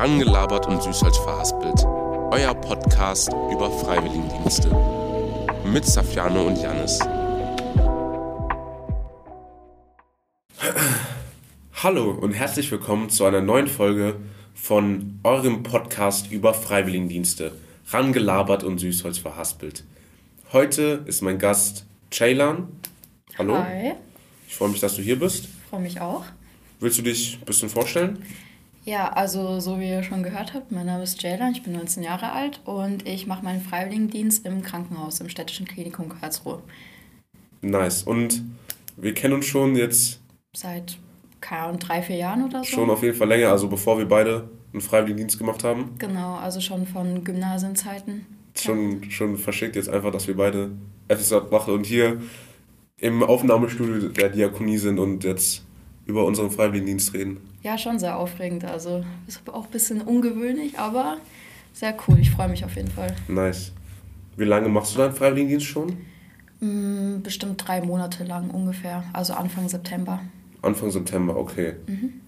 Rangelabert und Süßholz verhaspelt. Euer Podcast über Freiwilligendienste. Mit Safiano und Janis. Hallo und herzlich willkommen zu einer neuen Folge von eurem Podcast über Freiwilligendienste. Rangelabert und Süßholz verhaspelt. Heute ist mein Gast Ceylan. Hallo. Hi. Ich freue mich, dass du hier bist. Freue mich auch. Willst du dich ein bisschen vorstellen? Ja, also so wie ihr schon gehört habt, mein Name ist Jaylan, ich bin 19 Jahre alt und ich mache meinen Freiwilligendienst im Krankenhaus, im städtischen Klinikum Karlsruhe. Nice. Und wir kennen uns schon jetzt Seit, keine drei, vier Jahren oder so. schon auf jeden Fall länger, also bevor wir beide einen Freiwilligendienst gemacht haben. Genau, also schon von Gymnasienzeiten. Schon, schon verschickt jetzt einfach, dass wir beide FSJ machen und hier im Aufnahmestudio der Diakonie sind und jetzt über unseren Freiwilligendienst reden. Ja, schon sehr aufregend. Also ist auch ein bisschen ungewöhnlich, aber sehr cool. Ich freue mich auf jeden Fall. Nice. Wie lange machst du deinen Freiwilligendienst schon? Hm, bestimmt drei Monate lang ungefähr, also Anfang September. Anfang September, okay.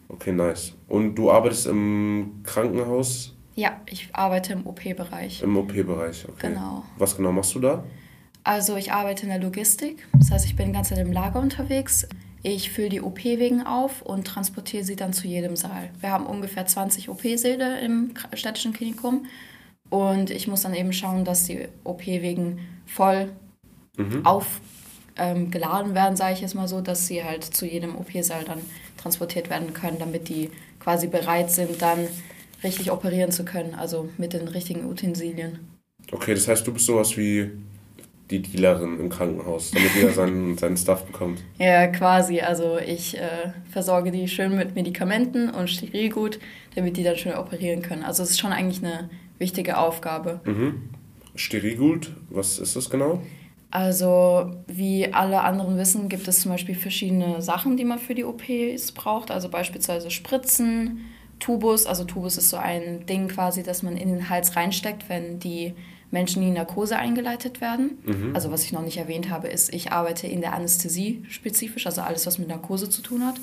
Okay, nice. Und du arbeitest im Krankenhaus, Ja, ich arbeite im OP-Bereich. im OP-Bereich, okay. Genau. Was genau machst du da? Also ich arbeite in der Logistik, das heißt, ich bin die ganze Zeit im Lager unterwegs. Ich fülle die OP-Wegen auf und transportiere sie dann zu jedem Saal. Wir haben ungefähr 20 OP-Säle im städtischen Klinikum und ich muss dann eben schauen, dass die OP-Wegen voll aufgeladen werden, sage ich jetzt mal so, dass sie halt zu jedem OP-Saal dann transportiert werden können, damit die quasi bereit sind, dann richtig operieren zu können, also mit den richtigen Utensilien. Okay, das heißt, du bist sowas wie die Dealerin im Krankenhaus, damit jeder seinen, seinen Stuff bekommt. Ja, quasi. Also ich äh, versorge die schön mit Medikamenten und Sterilgut, damit die dann schön operieren können. Also es ist schon eigentlich eine wichtige Aufgabe. Sterigut, was ist das genau? Also wie alle anderen wissen, gibt es zum Beispiel verschiedene Sachen, die man für die OPs braucht. Also beispielsweise Spritzen, Tubus. Also Tubus ist so ein Ding quasi, das man in den Hals reinsteckt, wenn die Menschen in die Narkose eingeleitet werden. Also was ich noch nicht erwähnt habe, ist, ich arbeite in der Anästhesie spezifisch, also alles, was mit Narkose zu tun hat.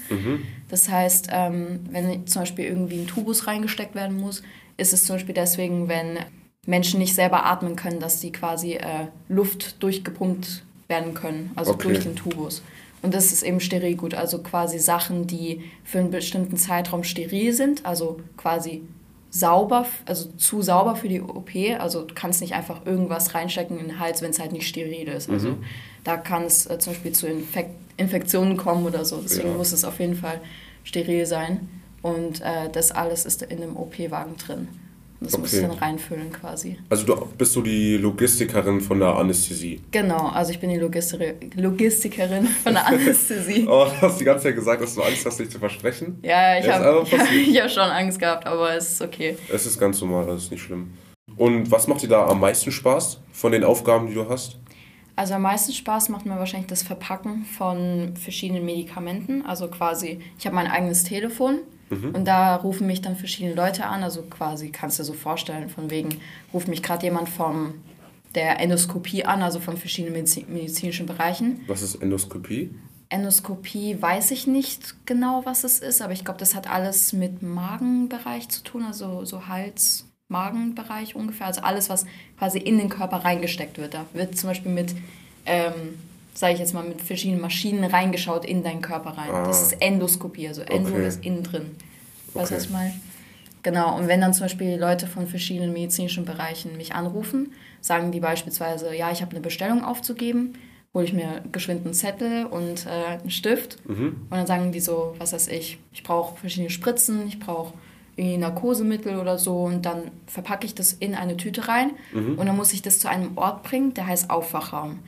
Das heißt, ähm, wenn zum Beispiel irgendwie ein Tubus reingesteckt werden muss, ist es zum Beispiel deswegen, wenn Menschen nicht selber atmen können, dass die quasi äh, Luft durchgepumpt werden können, also Okay. durch den Tubus. Und das ist eben Sterilgut, also quasi Sachen, die für einen bestimmten Zeitraum steril sind, also quasi sauber, also zu sauber für die OP. Also du kannst nicht einfach irgendwas reinstecken in den Hals, wenn es halt nicht steril ist. Also da kann es äh, zum Beispiel zu Infek Infektionen kommen oder so. Deswegen Ja. muss es auf jeden Fall steril sein. Und äh, das alles ist in dem OP-Wagen drin. Das muss ich Okay. dann reinfüllen quasi. Also du bist du die Logistikerin von der Anästhesie. Genau, also ich bin die Logistik Logistikerin von der Anästhesie. Oh, du hast die ganze Zeit gesagt, dass du Angst hast, dich zu versprechen. Ja, ich habe ich hab schon Angst gehabt, aber es ist okay. Es ist ganz normal, das ist nicht schlimm. Und was macht dir da am meisten Spaß von den Aufgaben, die du hast? Also am meisten Spaß macht mir wahrscheinlich das Verpacken von verschiedenen Medikamenten. Also quasi, ich habe mein eigenes Telefon und da rufen mich dann verschiedene Leute an. Also quasi kannst du dir so vorstellen, von wegen ruft mich gerade jemand vom der Endoskopie an, also von verschiedenen Medizi medizinischen Bereichen. Was ist Endoskopie? Endoskopie weiß ich nicht genau, was es ist, aber ich glaube, das hat alles mit Magenbereich zu tun, also so Hals, Magenbereich ungefähr. Also alles, was quasi in den Körper reingesteckt wird. Da wird zum Beispiel mit, ähm, sage ich jetzt mal, mit verschiedenen Maschinen reingeschaut in deinen Körper rein. Das ist Endoskopie, also Endo Okay. ist innen drin. Weißt du, was Okay. ich meine? Genau, und wenn dann zum Beispiel Leute von verschiedenen medizinischen Bereichen mich anrufen, sagen die beispielsweise, ja, ich habe eine Bestellung aufzugeben, hole ich mir geschwind einen Zettel und äh, einen Stift und dann sagen die so, was weiß ich, ich brauche verschiedene Spritzen, ich brauche irgendwie Narkosemittel oder so und dann verpacke ich das in eine Tüte rein und dann muss ich das zu einem Ort bringen, der heißt Aufwachraum.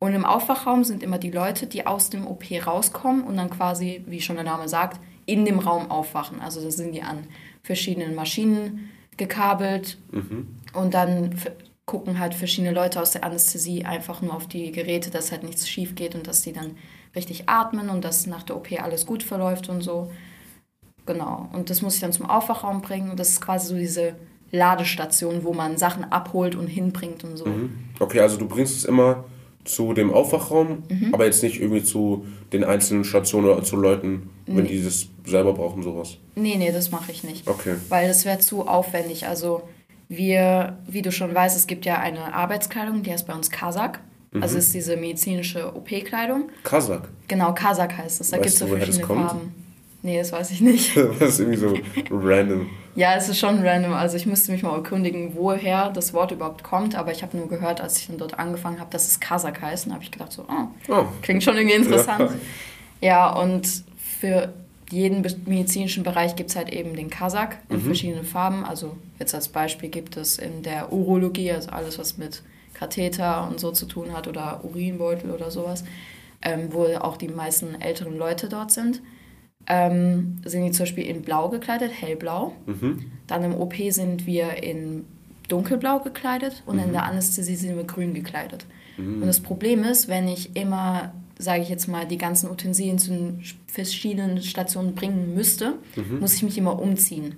Und im Aufwachraum sind immer die Leute, die aus dem OP rauskommen und dann quasi, wie schon der Name sagt, in dem Raum aufwachen. Also da sind die an verschiedenen Maschinen gekabelt und dann gucken halt verschiedene Leute aus der Anästhesie einfach nur auf die Geräte, dass halt nichts schief geht und dass die dann richtig atmen und dass nach der OP alles gut verläuft und so. Genau. Und das muss ich dann zum Aufwachraum bringen. Und das ist quasi so diese Ladestation, wo man Sachen abholt und hinbringt und so. Okay, also du bringst es immer zu dem Aufwachraum, Mhm. aber jetzt nicht irgendwie zu den einzelnen Stationen oder zu Leuten, wenn Nee. die das selber brauchen, sowas. Nee, nee, das mache ich nicht. Okay. Weil das wäre zu aufwendig. Also wir, wie du schon weißt, es gibt ja eine Arbeitskleidung, die heißt bei uns Kasak. Mhm. Also ist diese medizinische OP-Kleidung. Kasach. Genau, Kasak heißt es. Da gibt es so verschiedene? Farben. Nee, das weiß ich nicht. das ist irgendwie so random. Ja, es ist schon random. Also ich müsste mich mal erkundigen, woher das Wort überhaupt kommt. Aber ich habe nur gehört, als ich dann dort angefangen habe, dass es Kasak heißt. Und habe ich gedacht so, oh, Oh, klingt schon irgendwie interessant. Ja, und für jeden medizinischen Bereich gibt es halt eben den Kasak in verschiedenen Farben. Also jetzt als Beispiel gibt es in der Urologie, also alles, was mit Katheter und so zu tun hat oder Urinbeutel oder sowas, ähm, wo auch die meisten älteren Leute dort sind. Ähm, sind die zum Beispiel in blau gekleidet, hellblau. Mhm. Dann im OP sind wir in dunkelblau gekleidet und in der Anästhesie sind wir grün gekleidet. Und das Problem ist, wenn ich immer, sage ich jetzt mal, die ganzen Utensilien zu den verschiedenen Stationen bringen müsste, muss ich mich immer umziehen.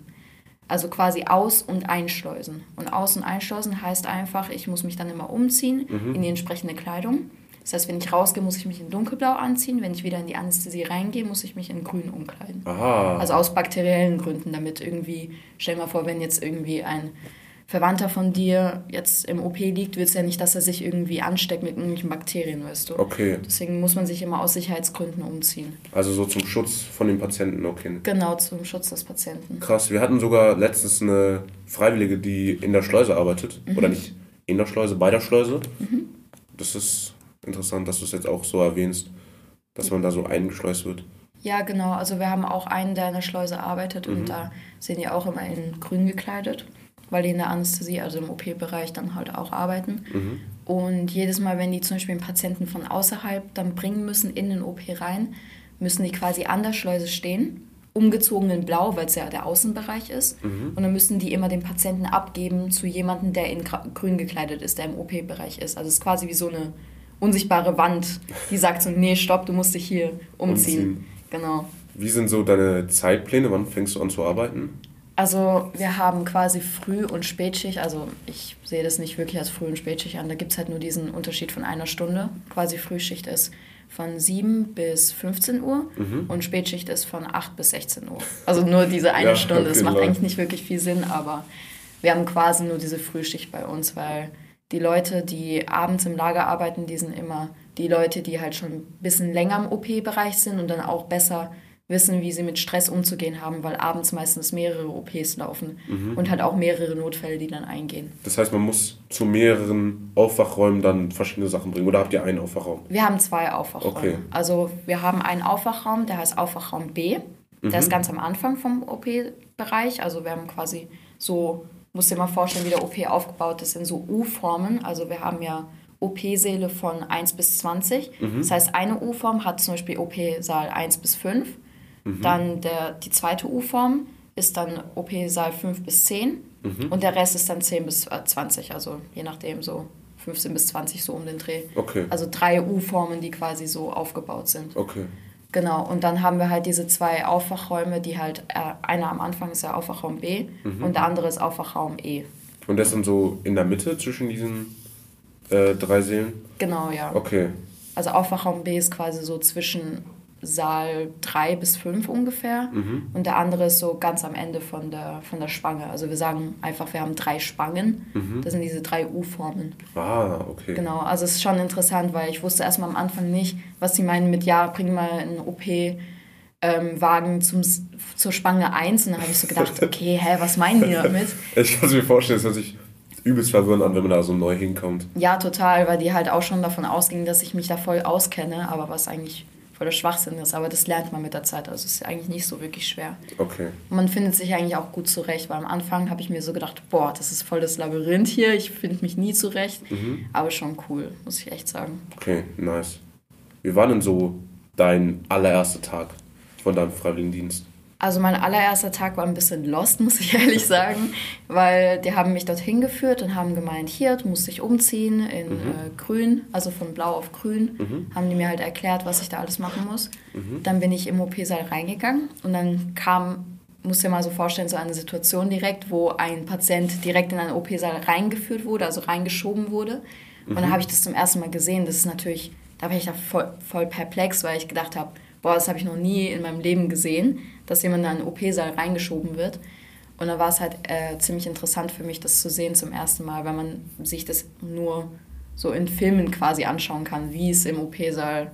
Also quasi aus- und einschleusen. Und aus- und einschleusen heißt einfach, ich muss mich dann immer umziehen in die entsprechende Kleidung. Das heißt, wenn ich rausgehe, muss ich mich in dunkelblau anziehen. Wenn ich wieder in die Anästhesie reingehe, muss ich mich in grün umkleiden. Aha. Also aus bakteriellen Gründen, damit irgendwie, stell dir mal vor, wenn jetzt irgendwie ein Verwandter von dir jetzt im OP liegt, willst du ja nicht, dass er sich irgendwie ansteckt mit irgendwelchen Bakterien, weißt du. Okay. Deswegen muss man sich immer aus Sicherheitsgründen umziehen. Also so zum Schutz von den Patienten, okay. Genau zum Schutz des Patienten. Krass, wir hatten sogar letztens eine Freiwillige, die in der Schleuse arbeitet. Mhm. Oder nicht in der Schleuse, bei der Schleuse. Das ist interessant, dass du es jetzt auch so erwähnst, dass man da so eingeschleust wird. Ja, genau. Also wir haben auch einen, der in der Schleuse arbeitet Mhm. und da sind die auch immer in grün gekleidet, weil die in der Anästhesie, also im OP-Bereich, dann halt auch arbeiten. Mhm. Und jedes Mal, wenn die zum Beispiel einen Patienten von außerhalb dann bringen müssen in den OP rein, müssen die quasi an der Schleuse stehen, umgezogen in Blau, weil es ja der Außenbereich ist. Mhm. Und dann müssen die immer den Patienten abgeben zu jemandem, der in grün gekleidet ist, der im OP-Bereich ist. Also es ist quasi wie so eine unsichtbare Wand, die sagt so, nee, stopp, du musst dich hier umziehen. Umziehen. Genau. Wie sind so deine Zeitpläne? Wann fängst du an zu arbeiten? Also wir haben quasi Früh- und Spätschicht. Also ich sehe das nicht wirklich als Früh- und Spätschicht an. Da gibt es halt nur diesen Unterschied von einer Stunde. Quasi Frühschicht ist von 7 bis 15 Uhr und Spätschicht ist von 8 bis 16 Uhr. Also nur diese eine Ja, Stunde. Das macht eigentlich nicht wirklich viel Sinn, aber wir haben quasi nur diese Frühschicht bei uns, weil die Leute, die abends im Lager arbeiten, die sind immer die Leute, die halt schon ein bisschen länger im OP-Bereich sind und dann auch besser wissen, wie sie mit Stress umzugehen haben, weil abends meistens mehrere OPs laufen und halt auch mehrere Notfälle, die dann eingehen. Das heißt, man muss zu mehreren Aufwachräumen dann verschiedene Sachen bringen. Oder habt ihr einen Aufwachraum? Wir haben zwei Aufwachräume. Okay. Also wir haben einen Aufwachraum, der heißt Aufwachraum B. Der ist ganz am Anfang vom OP-Bereich. Also wir haben quasi so, musst dir mal vorstellen, wie der OP aufgebaut ist in so U-Formen. Also wir haben ja OP-Säle von 1 bis 20. Das heißt, eine U-Form hat zum Beispiel OP-Saal 1 bis 5. Dann der, die zweite U-Form ist dann OP-Saal 5 bis 10. Und der Rest ist dann 10 bis äh, 20. Also je nachdem so 15 bis 20 so um den Dreh. Okay. Also drei U-Formen, die quasi so aufgebaut sind. Okay. Genau, und dann haben wir halt diese zwei Aufwachräume, die halt, äh, einer am Anfang ist der Aufwachraum B und der andere ist Aufwachraum E. Und das dann so in der Mitte zwischen diesen äh, drei Seelen? Genau, ja. Okay. Also Aufwachraum B ist quasi so zwischen Saal 3 bis 5 ungefähr und der andere ist so ganz am Ende von der, von der Spange. Also wir sagen einfach, wir haben drei Spangen. Das sind diese drei U-Formen. Ah, okay. Genau, also es ist schon interessant, weil ich wusste erstmal am Anfang nicht, was sie meinen mit, ja, bring mal einen OP-Wagen zum, zur Spange 1. Und dann habe ich so gedacht, okay, hä, was meinen die damit? Ich kann es mir vorstellen, es hört sich übelst verwirrend an, wenn man da so neu hinkommt. Ja, total, weil die halt auch schon davon ausgingen, dass ich mich da voll auskenne, aber was eigentlich voller Schwachsinn ist. Aber das lernt man mit der Zeit, also es ist eigentlich nicht so wirklich schwer. Okay. Und man findet sich eigentlich auch gut zurecht, weil am Anfang habe ich mir so gedacht, boah, das ist voll das Labyrinth hier, ich finde mich nie zurecht. Aber schon cool, muss ich echt sagen. Okay, nice. Wie war denn so dein allererster Tag von deinem Freiwilligendienst? Also mein allererster Tag war ein bisschen lost, muss ich ehrlich sagen, weil die haben mich dorthin geführt und haben gemeint, hier, du musst dich umziehen in äh, grün, also von blau auf grün, haben die mir halt erklärt, was ich da alles machen muss. Dann bin ich im OP-Saal reingegangen und dann kam, musst dir mal so vorstellen, so eine Situation direkt, wo ein Patient direkt in einen OP-Saal reingeführt wurde, also reingeschoben wurde. Und dann habe ich das zum ersten Mal gesehen. Das ist natürlich, da war ich da voll, voll perplex, weil ich gedacht habe, boah, das habe ich noch nie in meinem Leben gesehen, dass jemand in einen OP-Saal reingeschoben wird. Und da war es halt äh, ziemlich interessant für mich, das zu sehen zum ersten Mal, weil man sich das nur so in Filmen quasi anschauen kann, wie es im OP-Saal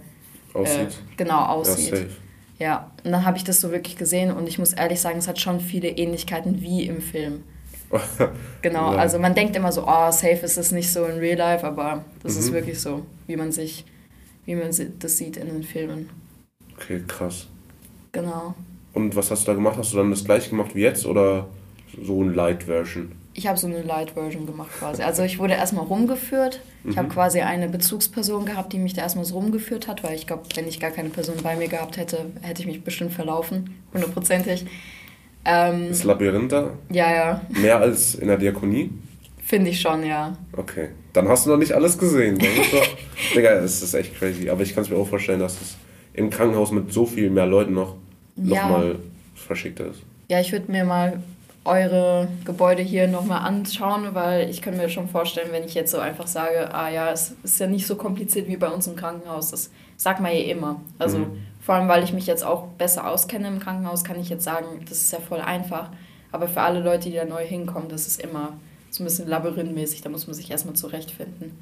aussieht. Äh, genau aussieht. Ja, ja, und dann habe ich das so wirklich gesehen und ich muss ehrlich sagen, es hat schon viele Ähnlichkeiten wie im Film. genau, ja. also man denkt immer so, oh, safe ist es nicht so in Real Life, aber das mhm. ist wirklich so, wie man sich, wie man das sieht in den Filmen. Okay, krass. Genau. Und was hast du da gemacht? Hast du dann das gleiche gemacht wie jetzt oder so ein Light-Version? Ich habe so eine Light-Version gemacht quasi. Also ich wurde erstmal rumgeführt. Ich mhm. habe quasi eine Bezugsperson gehabt, die mich da erstmal so rumgeführt hat, weil ich glaube, wenn ich gar keine Person bei mir gehabt hätte, hätte ich mich bestimmt verlaufen, hundertprozentig. Ähm, das Labyrinth da? Ja, ja. Mehr als in der Diakonie? Finde ich schon, ja. Okay. Dann hast du noch nicht alles gesehen. Digga, das ist echt crazy. Aber ich kann es mir auch vorstellen, dass es im Krankenhaus mit so viel mehr Leuten noch ja. nochmal verschickter ist. Ja, ich würde mir mal eure Gebäude hier nochmal anschauen, weil ich könnte mir schon vorstellen, wenn ich jetzt so einfach sage, ah ja, es ist ja nicht so kompliziert wie bei uns im Krankenhaus, das sagt man ja immer. Also mhm. vor allem, weil ich mich jetzt auch besser auskenne im Krankenhaus, kann ich jetzt sagen, das ist ja voll einfach. Aber für alle Leute, die da neu hinkommen, das ist immer so ein bisschen labyrinthmäßig, da muss man sich erstmal zurechtfinden.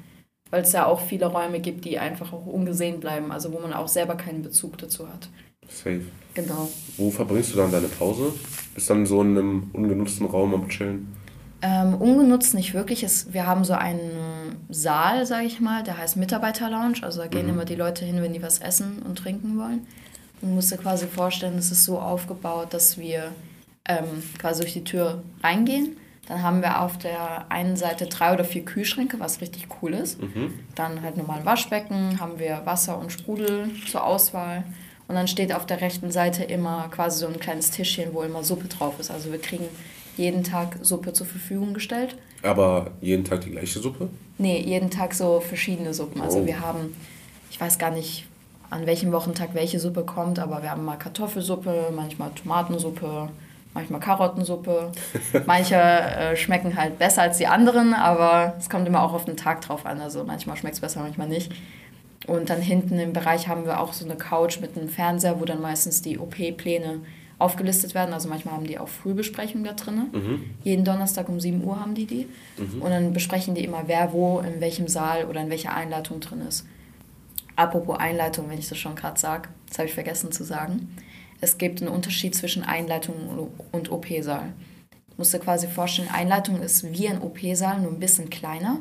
Weil es ja auch viele Räume gibt, die einfach auch ungesehen bleiben, also wo man auch selber keinen Bezug dazu hat. Safe. Genau. Wo verbringst du dann deine Pause? Bist dann so in einem ungenutzten Raum am Chillen? Ähm, ungenutzt nicht wirklich. Es, wir haben so einen Saal, sage ich mal, der heißt Mitarbeiterlounge. Also da gehen mhm. immer die Leute hin, wenn die was essen und trinken wollen. Man muss sich quasi vorstellen, es ist so aufgebaut, dass wir ähm, quasi durch die Tür reingehen. Dann haben wir auf der einen Seite drei oder vier Kühlschränke, was richtig cool ist. Mhm. Dann halt normal Waschbecken, haben wir Wasser und Sprudel zur Auswahl. Und dann steht auf der rechten Seite immer quasi so ein kleines Tischchen, wo immer Suppe drauf ist. Also wir kriegen jeden Tag Suppe zur Verfügung gestellt. Aber jeden Tag die gleiche Suppe? Nee, jeden Tag so verschiedene Suppen. Also oh. Also wir haben, ich weiß gar nicht, an welchem Wochentag welche Suppe kommt, aber wir haben mal Kartoffelsuppe, manchmal Tomatensuppe, manchmal Karottensuppe. Manche äh, schmecken halt besser als die anderen, aber es kommt immer auch auf den Tag drauf an. Also manchmal schmeckt es besser, manchmal nicht. Und dann hinten im Bereich haben wir auch so eine Couch mit einem Fernseher, wo dann meistens die OP-Pläne aufgelistet werden. Also manchmal haben die auch Frühbesprechungen da drin. Mhm. Jeden Donnerstag um 7 Uhr haben die die. Mhm. Und dann besprechen die immer, wer wo, in welchem Saal oder in welcher Einleitung drin ist. Apropos Einleitung, wenn ich das schon gerade sage, das habe ich vergessen zu sagen. Es gibt einen Unterschied zwischen Einleitung und OP-Saal. Du musst dir quasi vorstellen, Einleitung ist wie ein OP-Saal, nur ein bisschen kleiner.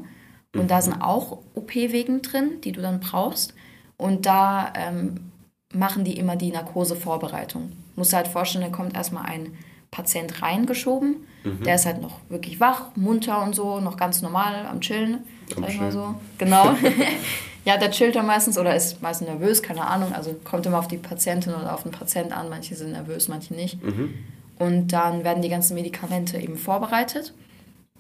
Und da sind auch OP-Wegen drin, die du dann brauchst. Und da ähm, machen die immer die Narkosevorbereitung. Musst du halt vorstellen, da kommt erstmal ein Patient reingeschoben. Mhm. Der ist halt noch wirklich wach, munter und so, noch ganz normal am Chillen, sag ich mal so. Genau. ja, der chillt dann meistens oder ist meistens nervös, keine Ahnung. Also kommt immer auf die Patientin oder auf den Patient an. Manche sind nervös, manche nicht. Mhm. Und dann werden die ganzen Medikamente eben vorbereitet.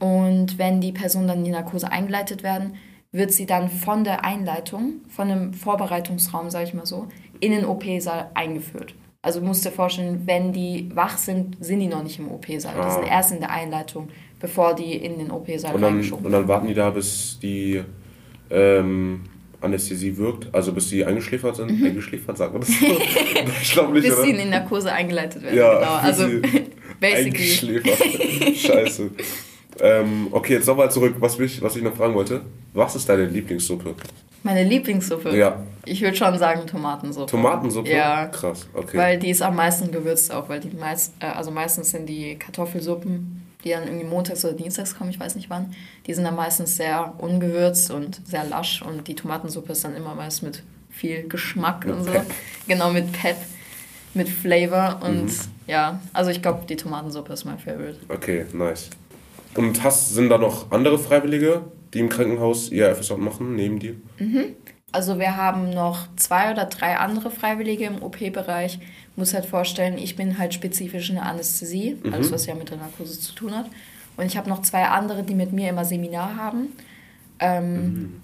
Und wenn die Personen dann in die Narkose eingeleitet werden, wird sie dann von der Einleitung, von dem Vorbereitungsraum, sage ich mal so, in den OP-Saal eingeführt. Also du musst dir vorstellen, wenn die wach sind, sind die noch nicht im OP-Saal. Ah. Die sind erst in der Einleitung, bevor die in den OP-Saal reingeschoben. Und dann warten die da, bis die ähm, Anästhesie wirkt, also bis sie eingeschläfert sind. Mhm. Eingeschläfert, sagt man das so? ich glaube nicht, Bis oder? sie in die Narkose eingeleitet werden, ja, genau. Also basically. Eingeschläfert. Scheiße. Ähm, okay, jetzt nochmal zurück, was ich, was ich noch fragen wollte. Was ist deine Lieblingssuppe? Meine Lieblingssuppe? Ja. Ich würde schon sagen Tomatensuppe. Tomatensuppe? Ja. Krass, okay. Weil die ist am meisten gewürzt auch, weil die meist, äh, also meistens sind die Kartoffelsuppen, die dann irgendwie montags oder dienstags kommen, ich weiß nicht wann, die sind dann meistens sehr ungewürzt und sehr lasch und die Tomatensuppe ist dann immer meist mit viel Geschmack mit und so. Pep. Genau, mit Pep, mit Flavor und mhm. ja, also ich glaube, die Tomatensuppe ist mein Favorite. Okay, nice. Und hast, sind da noch andere Freiwillige, die im Krankenhaus ihr FSJ machen, neben dir? Mhm. Also wir haben noch zwei oder drei andere Freiwillige im OP-Bereich. Muss halt vorstellen, ich bin halt spezifisch in der Anästhesie, mhm. alles was ja mit der Narkose zu tun hat. Und ich habe noch zwei andere, die mit mir immer Seminar haben. Ähm, mhm.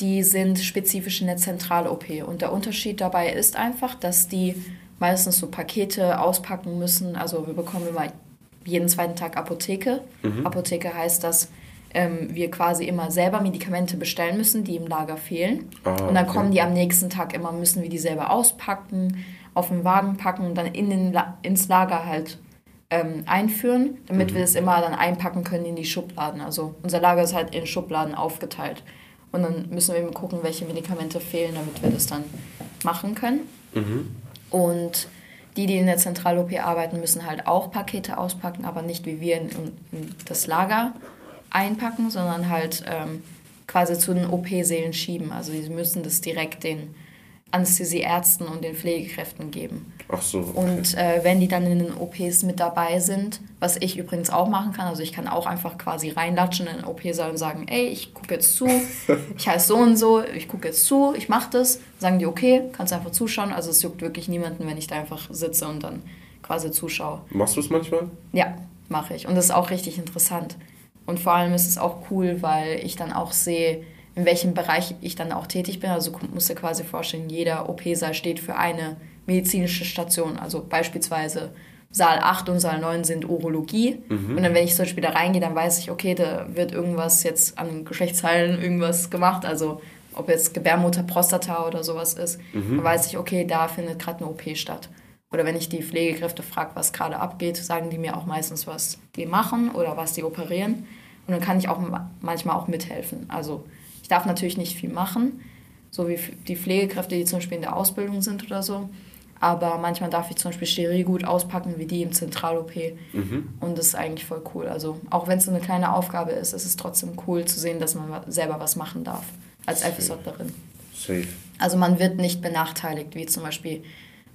Die sind spezifisch in der Zentral-OP. Und der Unterschied dabei ist einfach, dass die meistens so Pakete auspacken müssen. Also wir bekommen immer jeden zweiten Tag Apotheke. Mhm. Apotheke heißt, dass ähm, wir quasi immer selber Medikamente bestellen müssen, die im Lager fehlen. Ah, und dann okay. kommen die am nächsten Tag immer, müssen wir die selber auspacken, auf den Wagen packen und dann in den La ins Lager halt ähm, einführen, damit wir das immer dann einpacken können in die Schubladen. Also unser Lager ist halt in Schubladen aufgeteilt. Und dann müssen wir eben gucken, welche Medikamente fehlen, damit wir das dann machen können. Und die, die in der Zentral-OP arbeiten, müssen halt auch Pakete auspacken, aber nicht wie wir in, in das Lager einpacken, sondern halt ähm, quasi zu den OP-Sälen schieben. Also sie müssen das direkt den Anästhesieärzten und den Pflegekräften geben. Ach so. Okay. Und äh, wenn die dann in den OPs mit dabei sind, was ich übrigens auch machen kann, also ich kann auch einfach quasi reinlatschen in den OP-Saal und sagen, ey, ich gucke jetzt zu, ich heiße so und so, ich gucke jetzt zu, ich mache das. Sagen die, okay, kannst einfach zuschauen. Also es juckt wirklich niemanden, wenn ich da einfach sitze und dann quasi zuschaue. Machst du es manchmal? Ja, mache ich. Und das ist auch richtig interessant. Und vor allem ist es auch cool, weil ich dann auch sehe, in welchem Bereich ich dann auch tätig bin. Also du musst dir quasi vorstellen, jeder OP-Saal steht für eine medizinische Station. Also beispielsweise Saal 8 und Saal 9 sind Urologie. Und dann, wenn ich zum Beispiel da reingehe, dann weiß ich, okay, da wird irgendwas jetzt an Geschlechtsteilen irgendwas gemacht. Also ob jetzt Gebärmutter, Prostata oder sowas ist, dann weiß ich, okay, da findet gerade eine OP statt. Oder wenn ich die Pflegekräfte frage, was gerade abgeht, sagen die mir auch meistens, was die machen oder was die operieren. Und dann kann ich auch ma- manchmal auch mithelfen. Also ich darf natürlich nicht viel machen, so wie die Pflegekräfte, die zum Beispiel in der Ausbildung sind oder so. Aber manchmal darf ich zum Beispiel Sterilgut auspacken, wie die im Zentral-OP. Und das ist eigentlich voll cool. Also auch wenn es so eine kleine Aufgabe ist, ist es trotzdem cool zu sehen, dass man selber was machen darf als FSJlerin. Safe. Also man wird nicht benachteiligt, wie zum Beispiel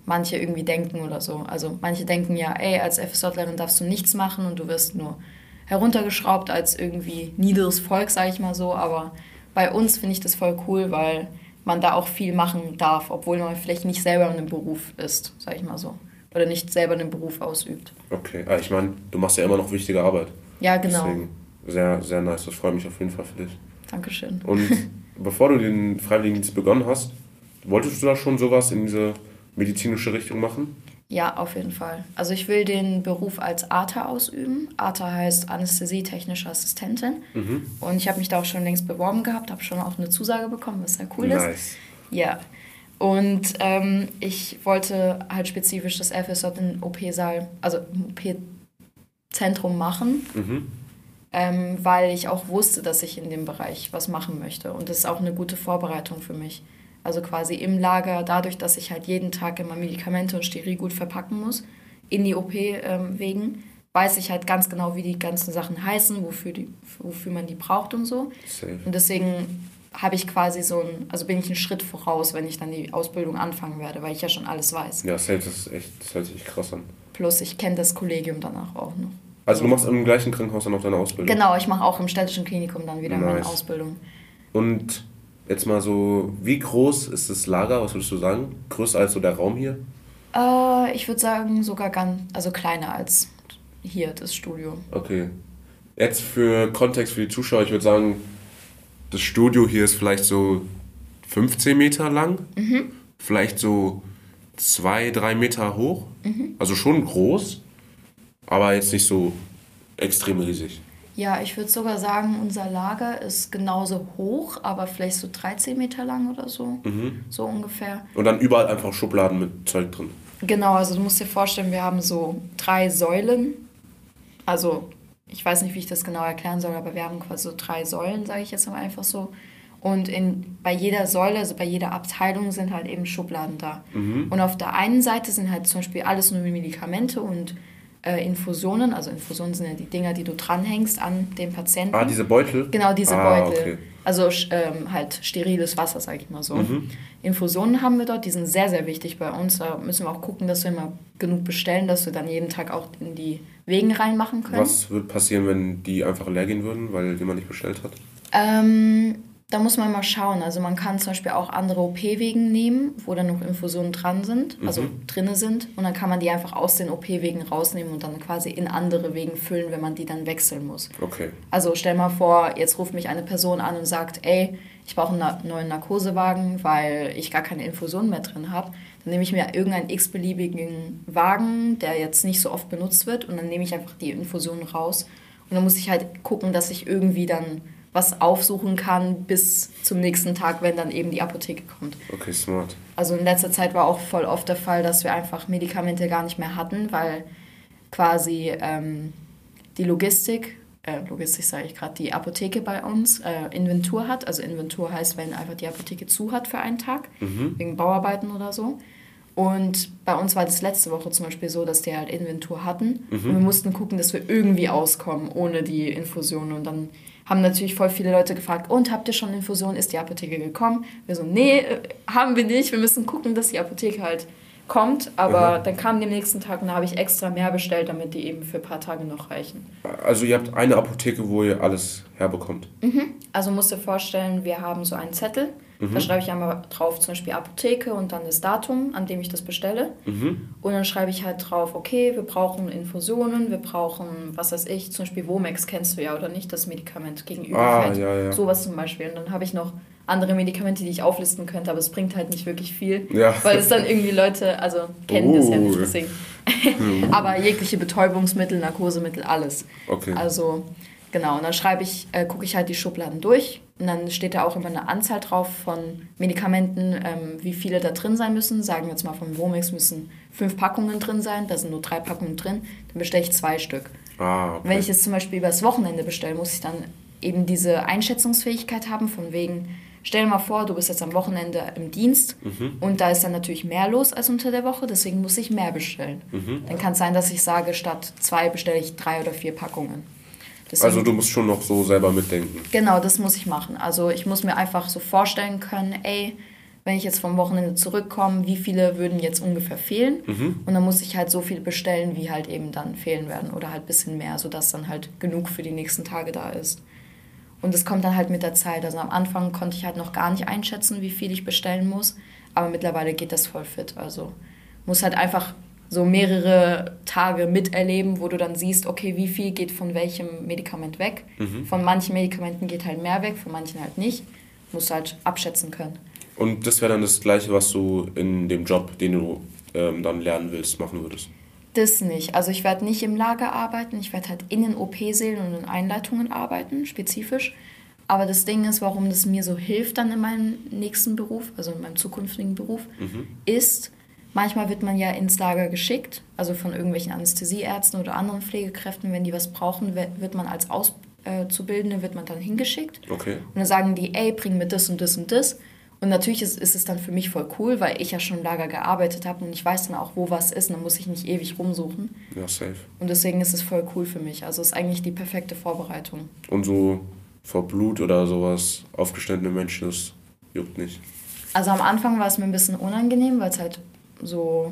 manche irgendwie denken oder so. Also manche denken ja, ey, als FSJlerin darfst du nichts machen und du wirst nur heruntergeschraubt als irgendwie niederes Volk, sage ich mal so. Aber bei uns finde ich das voll cool, weil man da auch viel machen darf, obwohl man vielleicht nicht selber in einem Beruf ist, sage ich mal so. Oder nicht selber einen Beruf ausübt. Okay. Ah, ich meine, du machst ja immer noch wichtige Arbeit. Ja, genau. Deswegen sehr, sehr nice. Das freut mich auf jeden Fall für dich. Dankeschön. Und bevor du den Freiwilligendienst begonnen hast, wolltest du da schon sowas in diese medizinische Richtung machen? Ja, auf jeden Fall. Also ich will den Beruf als ATA ausüben. ATA heißt Anästhesie-technische Assistentin. Und ich habe mich da auch schon längst beworben gehabt, habe schon auch eine Zusage bekommen, was sehr cool ist. Nice. Ja. Und ähm, ich wollte halt spezifisch das FSJ im OP-Saal, also im OP-Zentrum machen, ähm, weil ich auch wusste, dass ich in dem Bereich was machen möchte. Und das ist auch eine gute Vorbereitung für mich. Also quasi im Lager, dadurch, dass ich halt jeden Tag immer Medikamente und Sterilgut verpacken muss, in die OP ähm, wegen, weiß ich halt ganz genau, wie die ganzen Sachen heißen, wofür, die, wofür man die braucht und so. Safe. Und deswegen habe ich quasi so ein, also bin ich einen Schritt voraus, wenn ich dann die Ausbildung anfangen werde, weil ich ja schon alles weiß. Ja, safe, das ist echt, das hört sich echt krass an. Plus ich kenne das Kollegium danach auch noch. Also du machst im gleichen Krankenhaus dann auch deine Ausbildung? Genau, ich mache auch im städtischen Klinikum dann wieder meine Nice. Ausbildung. Und jetzt mal so, wie groß ist das Lager, was würdest du sagen? Größer als so der Raum hier? Äh, ich würde sagen sogar ganz, also kleiner als hier das Studio. Okay. Jetzt für Kontext für die Zuschauer, ich würde sagen, das Studio hier ist vielleicht so 15 Meter lang, vielleicht so 2, 3 Meter hoch. Also schon groß, aber jetzt nicht so extrem riesig. Ja, ich würde sogar sagen, unser Lager ist genauso hoch, aber vielleicht so 13 Meter lang oder so. So ungefähr. Und dann überall einfach Schubladen mit Zeug drin. Genau, also du musst dir vorstellen, wir haben so drei Säulen. Also, ich weiß nicht, wie ich das genau erklären soll, aber wir haben quasi so drei Säulen, sage ich jetzt mal einfach so. Und in, bei jeder Säule, also bei jeder Abteilung sind halt eben Schubladen da. Und auf der einen Seite sind halt zum Beispiel alles nur Medikamente und äh, Infusionen. Also Infusionen sind ja die Dinger, die du dranhängst an den Patienten. Ah, diese Beutel? Genau, diese ah, Beutel. Okay. Also ähm, halt steriles Wasser, sage ich mal so. Mhm. Infusionen haben wir dort, die sind sehr, sehr wichtig bei uns. Da müssen wir auch gucken, dass wir immer genug bestellen, dass wir dann jeden Tag auch in die Wegen reinmachen können. Was würde passieren, wenn die einfach leer gehen würden, weil jemand nicht bestellt hat? Ähm, da muss man mal schauen. Also man kann zum Beispiel auch andere OP-Wegen nehmen, wo dann noch Infusionen dran sind, also drinne sind. Und dann kann man die einfach aus den OP-Wegen rausnehmen und dann quasi in andere Wegen füllen, wenn man die dann wechseln muss. Okay. Also stell mal vor, jetzt ruft mich eine Person an und sagt, ey, ich brauche einen neuen Narkosewagen, weil ich gar keine Infusion mehr drin habe. Dann nehme ich mir irgendeinen x-beliebigen Wagen, der jetzt nicht so oft benutzt wird und dann nehme ich einfach die Infusion raus Und dann muss ich halt gucken, dass ich irgendwie dann was aufsuchen kann bis zum nächsten Tag, wenn dann eben die Apotheke kommt. Okay, smart. Also in letzter Zeit war auch voll oft der Fall, dass wir einfach Medikamente gar nicht mehr hatten, weil quasi ähm, die Logistik, äh, Logistik sage ich gerade, die Apotheke bei uns äh, Inventur hat. Also Inventur heißt, wenn einfach die Apotheke zu hat für einen Tag, Mhm. wegen Bauarbeiten oder so. Und bei uns war das letzte Woche zum Beispiel so, dass die halt Inventur hatten. Und wir mussten gucken, dass wir irgendwie auskommen ohne die Infusion. Und dann haben natürlich voll viele Leute gefragt, und habt ihr schon Infusion? Ist die Apotheke gekommen? Wir so, nee, äh, haben wir nicht. Wir müssen gucken, dass die Apotheke halt kommt. Aber dann kam die am nächsten Tag und da habe ich extra mehr bestellt, damit die eben für ein paar Tage noch reichen. Also ihr habt eine Apotheke, wo ihr alles herbekommt. Also musst dir vorstellen, wir haben so einen Zettel. Da schreibe ich einmal drauf, zum Beispiel Apotheke und dann das Datum, an dem ich das bestelle. Und dann schreibe ich halt drauf, okay, wir brauchen Infusionen, wir brauchen, was weiß ich, zum Beispiel Womex kennst du ja oder nicht, das Medikament gegen Ah, Übelkeit. ja, ja. Sowas zum Beispiel. Und dann habe ich noch andere Medikamente, die ich auflisten könnte, aber es bringt halt nicht wirklich viel, Ja. weil es dann irgendwie Leute, also kennen das ja nicht, Oh. deswegen. aber jegliche Betäubungsmittel, Narkosemittel, alles. Okay. Also genau, und dann schreibe ich, äh, gucke ich halt die Schubladen durch und dann steht da auch immer eine Anzahl drauf von Medikamenten, ähm, wie viele da drin sein müssen. Sagen wir jetzt mal vom Womex müssen fünf Packungen drin sein, da sind nur drei Packungen drin, dann bestelle ich zwei Stück. ah, okay. Wenn ich jetzt zum Beispiel übers Wochenende bestelle, muss ich dann eben diese Einschätzungsfähigkeit haben, von wegen, stell dir mal vor, du bist jetzt am Wochenende im Dienst und da ist dann natürlich mehr los als unter der Woche, deswegen muss ich mehr bestellen. Dann kann es sein, dass ich sage, statt zwei bestelle ich drei oder vier Packungen. Deswegen, also du musst schon noch so selber mitdenken. Genau, das muss ich machen. Also ich muss mir einfach so vorstellen können, ey, wenn ich jetzt vom Wochenende zurückkomme, wie viele würden jetzt ungefähr fehlen? Und dann muss ich halt so viel bestellen, wie halt eben dann fehlen werden oder halt ein bisschen mehr, sodass dann halt genug für die nächsten Tage da ist. Und das kommt dann halt mit der Zeit. Also am Anfang konnte ich halt noch gar nicht einschätzen, wie viel ich bestellen muss, aber mittlerweile geht das voll fit. Also muss halt einfach so mehrere Tage miterleben, wo du dann siehst, okay, wie viel geht von welchem Medikament weg. Von manchen Medikamenten geht halt mehr weg, von manchen halt nicht. Musst du halt abschätzen können. Und das wäre dann das Gleiche, was du in dem Job, den du ähm, dann lernen willst, machen würdest. Das nicht. Also ich werde nicht im Lager arbeiten, ich werde halt in den OP-Sälen und in Einleitungen arbeiten, spezifisch. Aber das Ding ist, warum das mir so hilft dann in meinem nächsten Beruf, also in meinem zukünftigen Beruf, ist, manchmal wird man ja ins Lager geschickt, also von irgendwelchen Anästhesieärzten oder anderen Pflegekräften, wenn die was brauchen, wird man als Auszubildende, wird man dann hingeschickt. Okay. Und dann sagen die, ey, bring mir das und das und das. Und natürlich ist, ist es dann für mich voll cool, weil ich ja schon im Lager gearbeitet habe und ich weiß dann auch, wo was ist. Und dann muss ich nicht ewig rumsuchen. Ja, safe. Und deswegen ist es voll cool für mich. Also es ist eigentlich die perfekte Vorbereitung. Und so vor Blut oder sowas aufgestandene Menschen, das juckt nicht. Also am Anfang war es mir ein bisschen unangenehm, weil es halt so,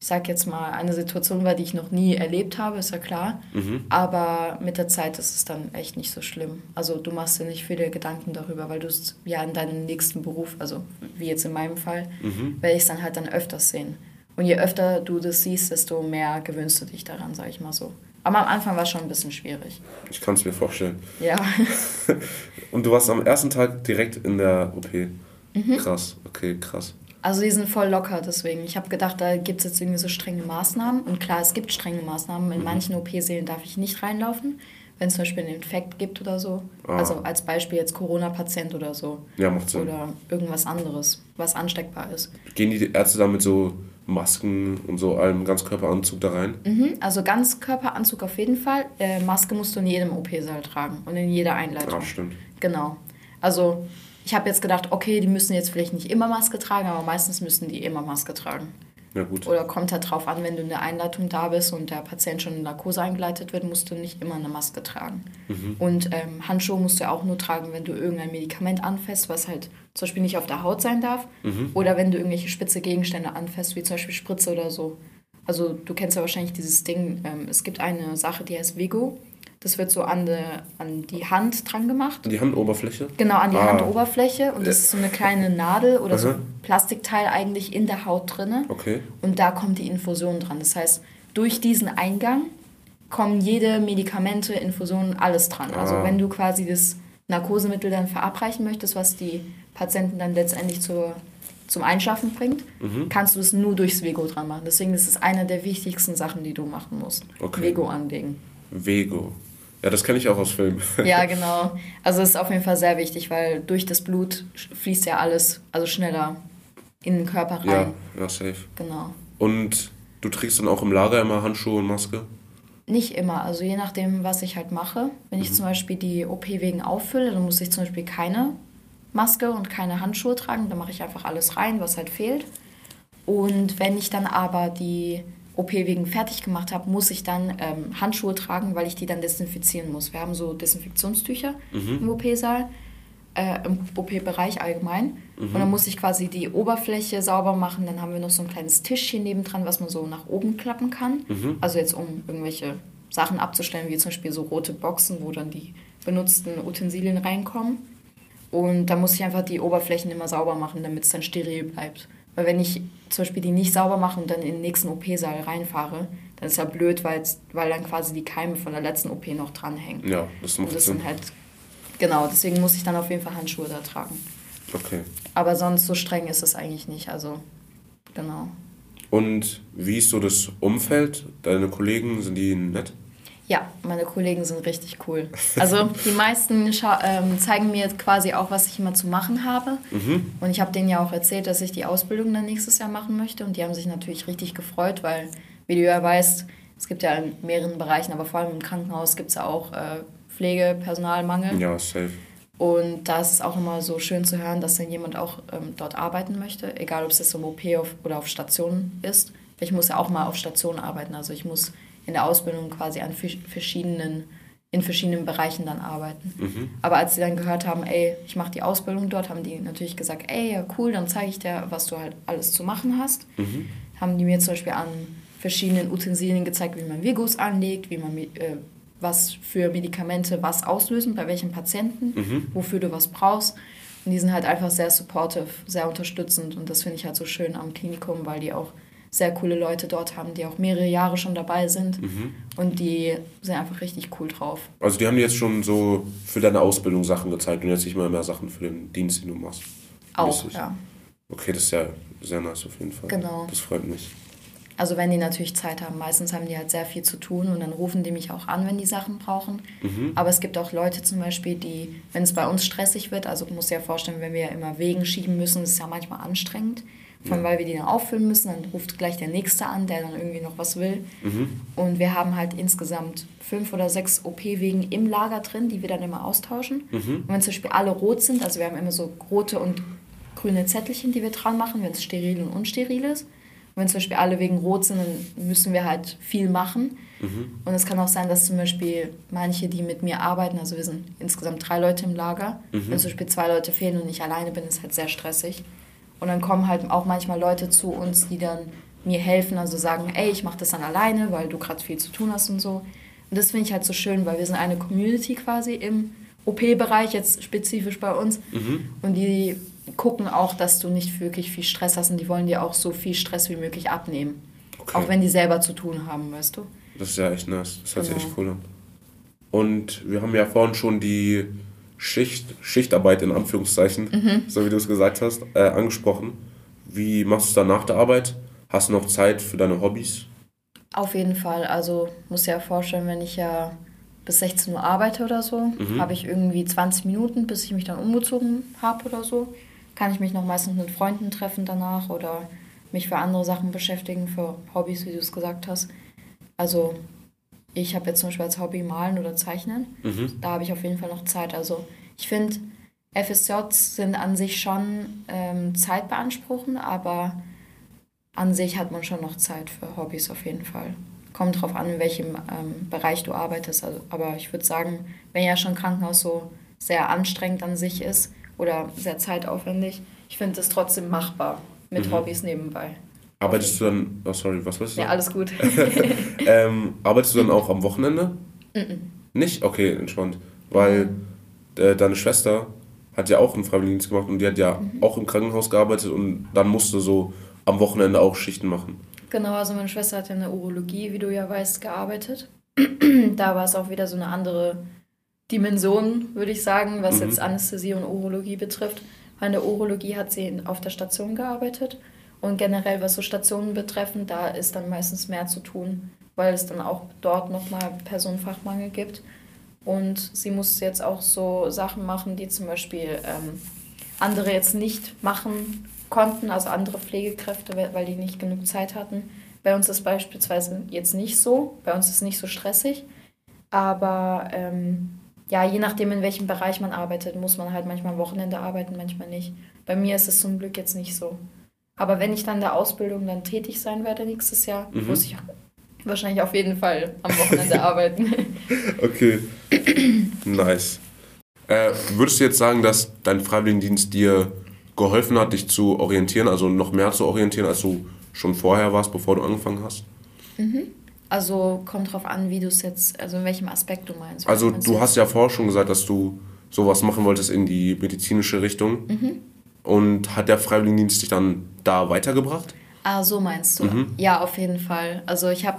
ich sag jetzt mal, eine Situation war, die ich noch nie erlebt habe, ist ja klar. Aber mit der Zeit ist es dann echt nicht so schlimm. Also du machst dir nicht viele Gedanken darüber, weil du es ja in deinem nächsten Beruf, also wie jetzt in meinem Fall, werde ich es dann halt dann öfters sehen. Und je öfter du das siehst, desto mehr gewöhnst du dich daran, sag ich mal so. Aber am Anfang war es schon ein bisschen schwierig. Ich kann es mir vorstellen. Ja. Und du warst am ersten Tag direkt in der OP. Mhm. Krass, okay, krass. Also die sind voll locker, deswegen. Ich habe gedacht, da gibt es jetzt irgendwie so strenge Maßnahmen. Und klar, es gibt strenge Maßnahmen. Mhm. In manchen OP-Sälen darf ich nicht reinlaufen, wenn es zum Beispiel einen Infekt gibt oder so. Ah. Also als Beispiel jetzt Corona-Patient oder so. Ja, macht Sinn. Oder irgendwas anderes, was ansteckbar ist. Gehen die Ärzte da mit so Masken und so allem Ganzkörperanzug da rein? Mhm, also Ganzkörperanzug auf jeden Fall. Äh, Maske musst du in jedem OP-Saal tragen und in jeder Einleitung. Ah, stimmt. Genau. Also ich habe jetzt gedacht, okay, die müssen jetzt vielleicht nicht immer Maske tragen, aber meistens müssen die immer Maske tragen. Ja, gut. Oder kommt halt drauf an, wenn du in der Einleitung da bist und der Patient schon in Narkose eingeleitet wird, musst du nicht immer eine Maske tragen. Und ähm, Handschuhe musst du auch nur tragen, wenn du irgendein Medikament anfasst, was halt zum Beispiel nicht auf der Haut sein darf. Oder wenn du irgendwelche spitze Gegenstände anfasst, wie zum Beispiel Spritze oder so. Also du kennst ja wahrscheinlich dieses Ding, ähm, es gibt eine Sache, die heißt Vigo. Das wird so an, de, an die Hand dran gemacht. Die Handoberfläche? Genau, an die Ah. Handoberfläche. Und das ist so eine kleine Nadel oder so ein Plastikteil eigentlich in der Haut drinne. Okay. Und da kommt die Infusion dran. Das heißt, durch diesen Eingang kommen jede Medikamente, Infusionen, alles dran. Also Ah. wenn du quasi das Narkosemittel dann verabreichen möchtest, was die Patienten dann letztendlich zur, zum Einschlafen bringt, Mhm. kannst du es nur durchs Vego dran machen. Deswegen ist es eine der wichtigsten Sachen, die du machen musst. Okay. Vego anlegen. Vego. Ja, das kenne ich auch aus Filmen. ja, genau. Also es ist auf jeden Fall sehr wichtig, weil durch das Blut fließt ja alles, also schneller in den Körper rein. Ja, ja, safe. Genau. Und du trägst dann auch im Lager immer Handschuhe und Maske? Nicht immer, also je nachdem, was ich halt mache. Wenn ich zum Beispiel die OP wegen auffülle, dann muss ich zum Beispiel keine Maske und keine Handschuhe tragen. Dann mache ich einfach alles rein, was halt fehlt. Und wenn ich dann aber die OP wegen fertig gemacht habe, muss ich dann ähm, Handschuhe tragen, weil ich die dann desinfizieren muss. Wir haben so Desinfektionstücher mhm. im OP-Saal, äh, im OP-Bereich allgemein. Mhm. Und dann muss ich quasi die Oberfläche sauber machen. Dann haben wir noch so ein kleines Tischchen nebendran, was man so nach oben klappen kann. Mhm. Also jetzt um irgendwelche Sachen abzustellen, wie zum Beispiel so rote Boxen, wo dann die benutzten Utensilien reinkommen. Und da muss ich einfach die Oberflächen immer sauber machen, damit es dann steril bleibt. Weil wenn ich zum Beispiel die nicht sauber mache und dann in den nächsten OP-Saal reinfahre, dann ist ja blöd, weil, weil dann quasi die Keime von der letzten OP noch dranhängen. Ja, das macht und das Sinn. Sind halt, genau, deswegen muss ich dann auf jeden Fall Handschuhe da tragen. Okay. Aber sonst so streng ist es eigentlich nicht, also genau. Und wie ist so das Umfeld? Deine Kollegen, sind die nett? Ja, meine Kollegen sind richtig cool. Also die meisten ähm, zeigen mir quasi auch, was ich immer zu machen habe. Mhm. Und ich habe denen ja auch erzählt, dass ich die Ausbildung dann nächstes Jahr machen möchte. Und die haben sich natürlich richtig gefreut, weil, wie du ja weißt, es gibt ja in mehreren Bereichen, aber vor allem im Krankenhaus gibt es ja auch äh, Pflegepersonalmangel. Ja, safe. Und da ist es auch immer so schön zu hören, dass dann jemand auch ähm, dort arbeiten möchte, egal ob es jetzt im OP auf, oder auf Station ist. Ich muss ja auch mal auf Station arbeiten, also ich muss in der Ausbildung quasi an verschiedenen, in verschiedenen Bereichen dann arbeiten. Mhm. Aber als sie dann gehört haben, ey, ich mache die Ausbildung dort, haben die natürlich gesagt, ey, ja cool, dann zeige ich dir, was du halt alles zu machen hast. Mhm. Haben die mir zum Beispiel an verschiedenen Utensilien gezeigt, wie man Virus anlegt, wie man äh, was für Medikamente was auslösen, bei welchen Patienten, mhm. wofür du was brauchst. Und die sind halt einfach sehr supportive, sehr unterstützend und das finde ich halt so schön am Klinikum, weil die auch sehr coole Leute dort haben, die auch mehrere Jahre schon dabei sind. Mhm. Und die sind einfach richtig cool drauf. Also die haben dir jetzt schon so für deine Ausbildung Sachen gezeigt und jetzt nicht mal mehr Sachen für den Dienst, den du machst. Auch, Mäßig. ja. Okay, das ist ja sehr nice auf jeden Fall. Genau. Das freut mich. Also wenn die natürlich Zeit haben, meistens haben die halt sehr viel zu tun und dann rufen die mich auch an, wenn die Sachen brauchen. Mhm. Aber es gibt auch Leute zum Beispiel, die, wenn es bei uns stressig wird, also muss ja vorstellen, wenn wir ja immer Wegen schieben müssen, das ist ja manchmal anstrengend von ja. weil wir die dann auffüllen müssen. Dann ruft gleich der Nächste an, der dann irgendwie noch was will. Mhm. Und wir haben halt insgesamt fünf oder sechs OP-Wegen im Lager drin, die wir dann immer austauschen. Mhm. Und wenn zum Beispiel alle rot sind, also wir haben immer so rote und grüne Zettelchen, die wir dran machen, wenn es steril und unsteril ist. Und wenn zum Beispiel alle wegen rot sind, dann müssen wir halt viel machen. Mhm. Und es kann auch sein, dass zum Beispiel manche, die mit mir arbeiten, also wir sind insgesamt drei Leute im Lager, mhm. wenn zum Beispiel zwei Leute fehlen und ich alleine bin, ist halt sehr stressig. Und dann kommen halt auch manchmal Leute zu uns, die dann mir helfen, also sagen, ey, ich mache das dann alleine, weil du gerade viel zu tun hast und so. Und das finde ich halt so schön, weil wir sind eine Community quasi im OP-Bereich, jetzt spezifisch bei uns. Mhm. Und die gucken auch, dass du nicht wirklich viel Stress hast und die wollen dir auch so viel Stress wie möglich abnehmen. Okay. Auch wenn die selber zu tun haben, weißt du? Das ist ja echt nice. Das hört genau. sich echt cool an. Und wir haben ja vorhin schon die Schicht, Schichtarbeit in Anführungszeichen, mhm. so wie du es gesagt hast, äh, angesprochen. Wie machst du es dann nach der Arbeit? Hast du noch Zeit für deine Hobbys? Auf jeden Fall. Also muss ja vorstellen, wenn ich ja bis 16 Uhr arbeite oder so, mhm. habe ich irgendwie 20 Minuten, bis ich mich dann umgezogen habe oder so. Kann ich mich noch meistens mit Freunden treffen danach oder mich für andere Sachen beschäftigen, für Hobbys, wie du es gesagt hast. Also ich habe jetzt zum Beispiel als Hobby Malen oder Zeichnen. Mhm. Da habe ich auf jeden Fall noch Zeit. Also ich finde, FSJs sind an sich schon ähm, Zeit beanspruchen, aber an sich hat man schon noch Zeit für Hobbys auf jeden Fall. Kommt drauf an, in welchem ähm, Bereich du arbeitest. Also, aber ich würde sagen, wenn ja schon Krankenhaus so sehr anstrengend an sich ist oder sehr zeitaufwendig, ich finde es trotzdem machbar mit mhm. Hobbys nebenbei. Arbeitest du dann, oh sorry, was wolltest du Ja, alles gut. ähm, arbeitest du dann auch am Wochenende? Mhm. Nicht? Okay, entspannt. Weil äh, deine Schwester hat ja auch einen Freiwilligendienst gemacht und die hat ja mhm. auch im Krankenhaus gearbeitet und dann musste so am Wochenende auch Schichten machen. Genau, also meine Schwester hat ja in der Urologie, wie du ja weißt, gearbeitet. da war es auch wieder so eine andere Dimension, würde ich sagen, was mhm. jetzt Anästhesie und Urologie betrifft. Weil in der Urologie hat sie auf der Station gearbeitet und generell, was so Stationen betreffen, da ist dann meistens mehr zu tun, weil es dann auch dort nochmal Personenfachmangel gibt. Und sie muss jetzt auch so Sachen machen, die zum Beispiel ähm, andere jetzt nicht machen konnten, also andere Pflegekräfte, weil die nicht genug Zeit hatten. Bei uns ist beispielsweise jetzt nicht so, bei uns ist nicht so stressig, aber ähm, ja, je nachdem, in welchem Bereich man arbeitet, muss man halt manchmal am Wochenende arbeiten, manchmal nicht. Bei mir ist es zum Glück jetzt nicht so. Aber wenn ich dann in der Ausbildung dann tätig sein werde nächstes Jahr, mhm. muss ich wahrscheinlich auf jeden Fall am Wochenende arbeiten. Okay, nice. Äh, würdest du jetzt sagen, dass dein Freiwilligendienst dir geholfen hat, dich zu orientieren, also noch mehr zu orientieren, als du schon vorher warst, bevor du angefangen hast? Mhm. Also kommt drauf an, wie du es jetzt, also in welchem Aspekt du meinst. Also du hast ja vorher schon gesagt, dass du sowas machen wolltest in die medizinische Richtung. Mhm. Und hat der Freiwilligendienst dich dann da weitergebracht? Ah, so meinst du. Mhm. Ja, auf jeden Fall. Also ich habe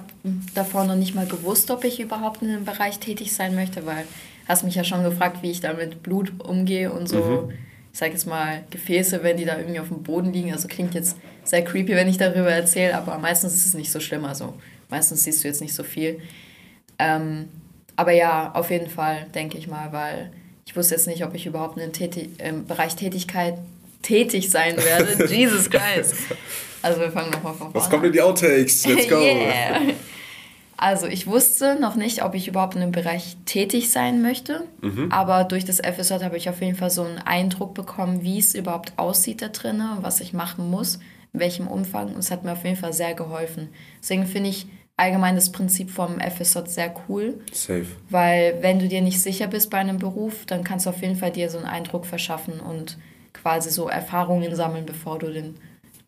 davor noch nicht mal gewusst, ob ich überhaupt in dem Bereich tätig sein möchte, weil hast mich ja schon gefragt, wie ich da mit Blut umgehe und so. Mhm. Ich sage jetzt mal Gefäße, wenn die da irgendwie auf dem Boden liegen. Also klingt jetzt sehr creepy, wenn ich darüber erzähle, aber meistens ist es nicht so schlimm. Also meistens siehst du jetzt nicht so viel. Ähm, aber ja, auf jeden Fall, denke ich mal, weil ich wusste jetzt nicht, ob ich überhaupt in im Bereich Tätigkeit tätig sein werde. Jesus Christ. Also wir fangen nochmal von vorne Was kommt in die Outtakes? Let's go. yeah. Also ich wusste noch nicht, ob ich überhaupt in dem Bereich tätig sein möchte. Mhm. Aber durch das FSJ habe ich auf jeden Fall so einen Eindruck bekommen, wie es überhaupt aussieht da drinnen, was ich machen muss, in welchem Umfang. Und es hat mir auf jeden Fall sehr geholfen. Deswegen finde ich allgemein das Prinzip vom FSJ sehr cool. Safe. Weil wenn du dir nicht sicher bist bei einem Beruf, dann kannst du auf jeden Fall dir so einen Eindruck verschaffen und quasi so Erfahrungen sammeln, bevor du den,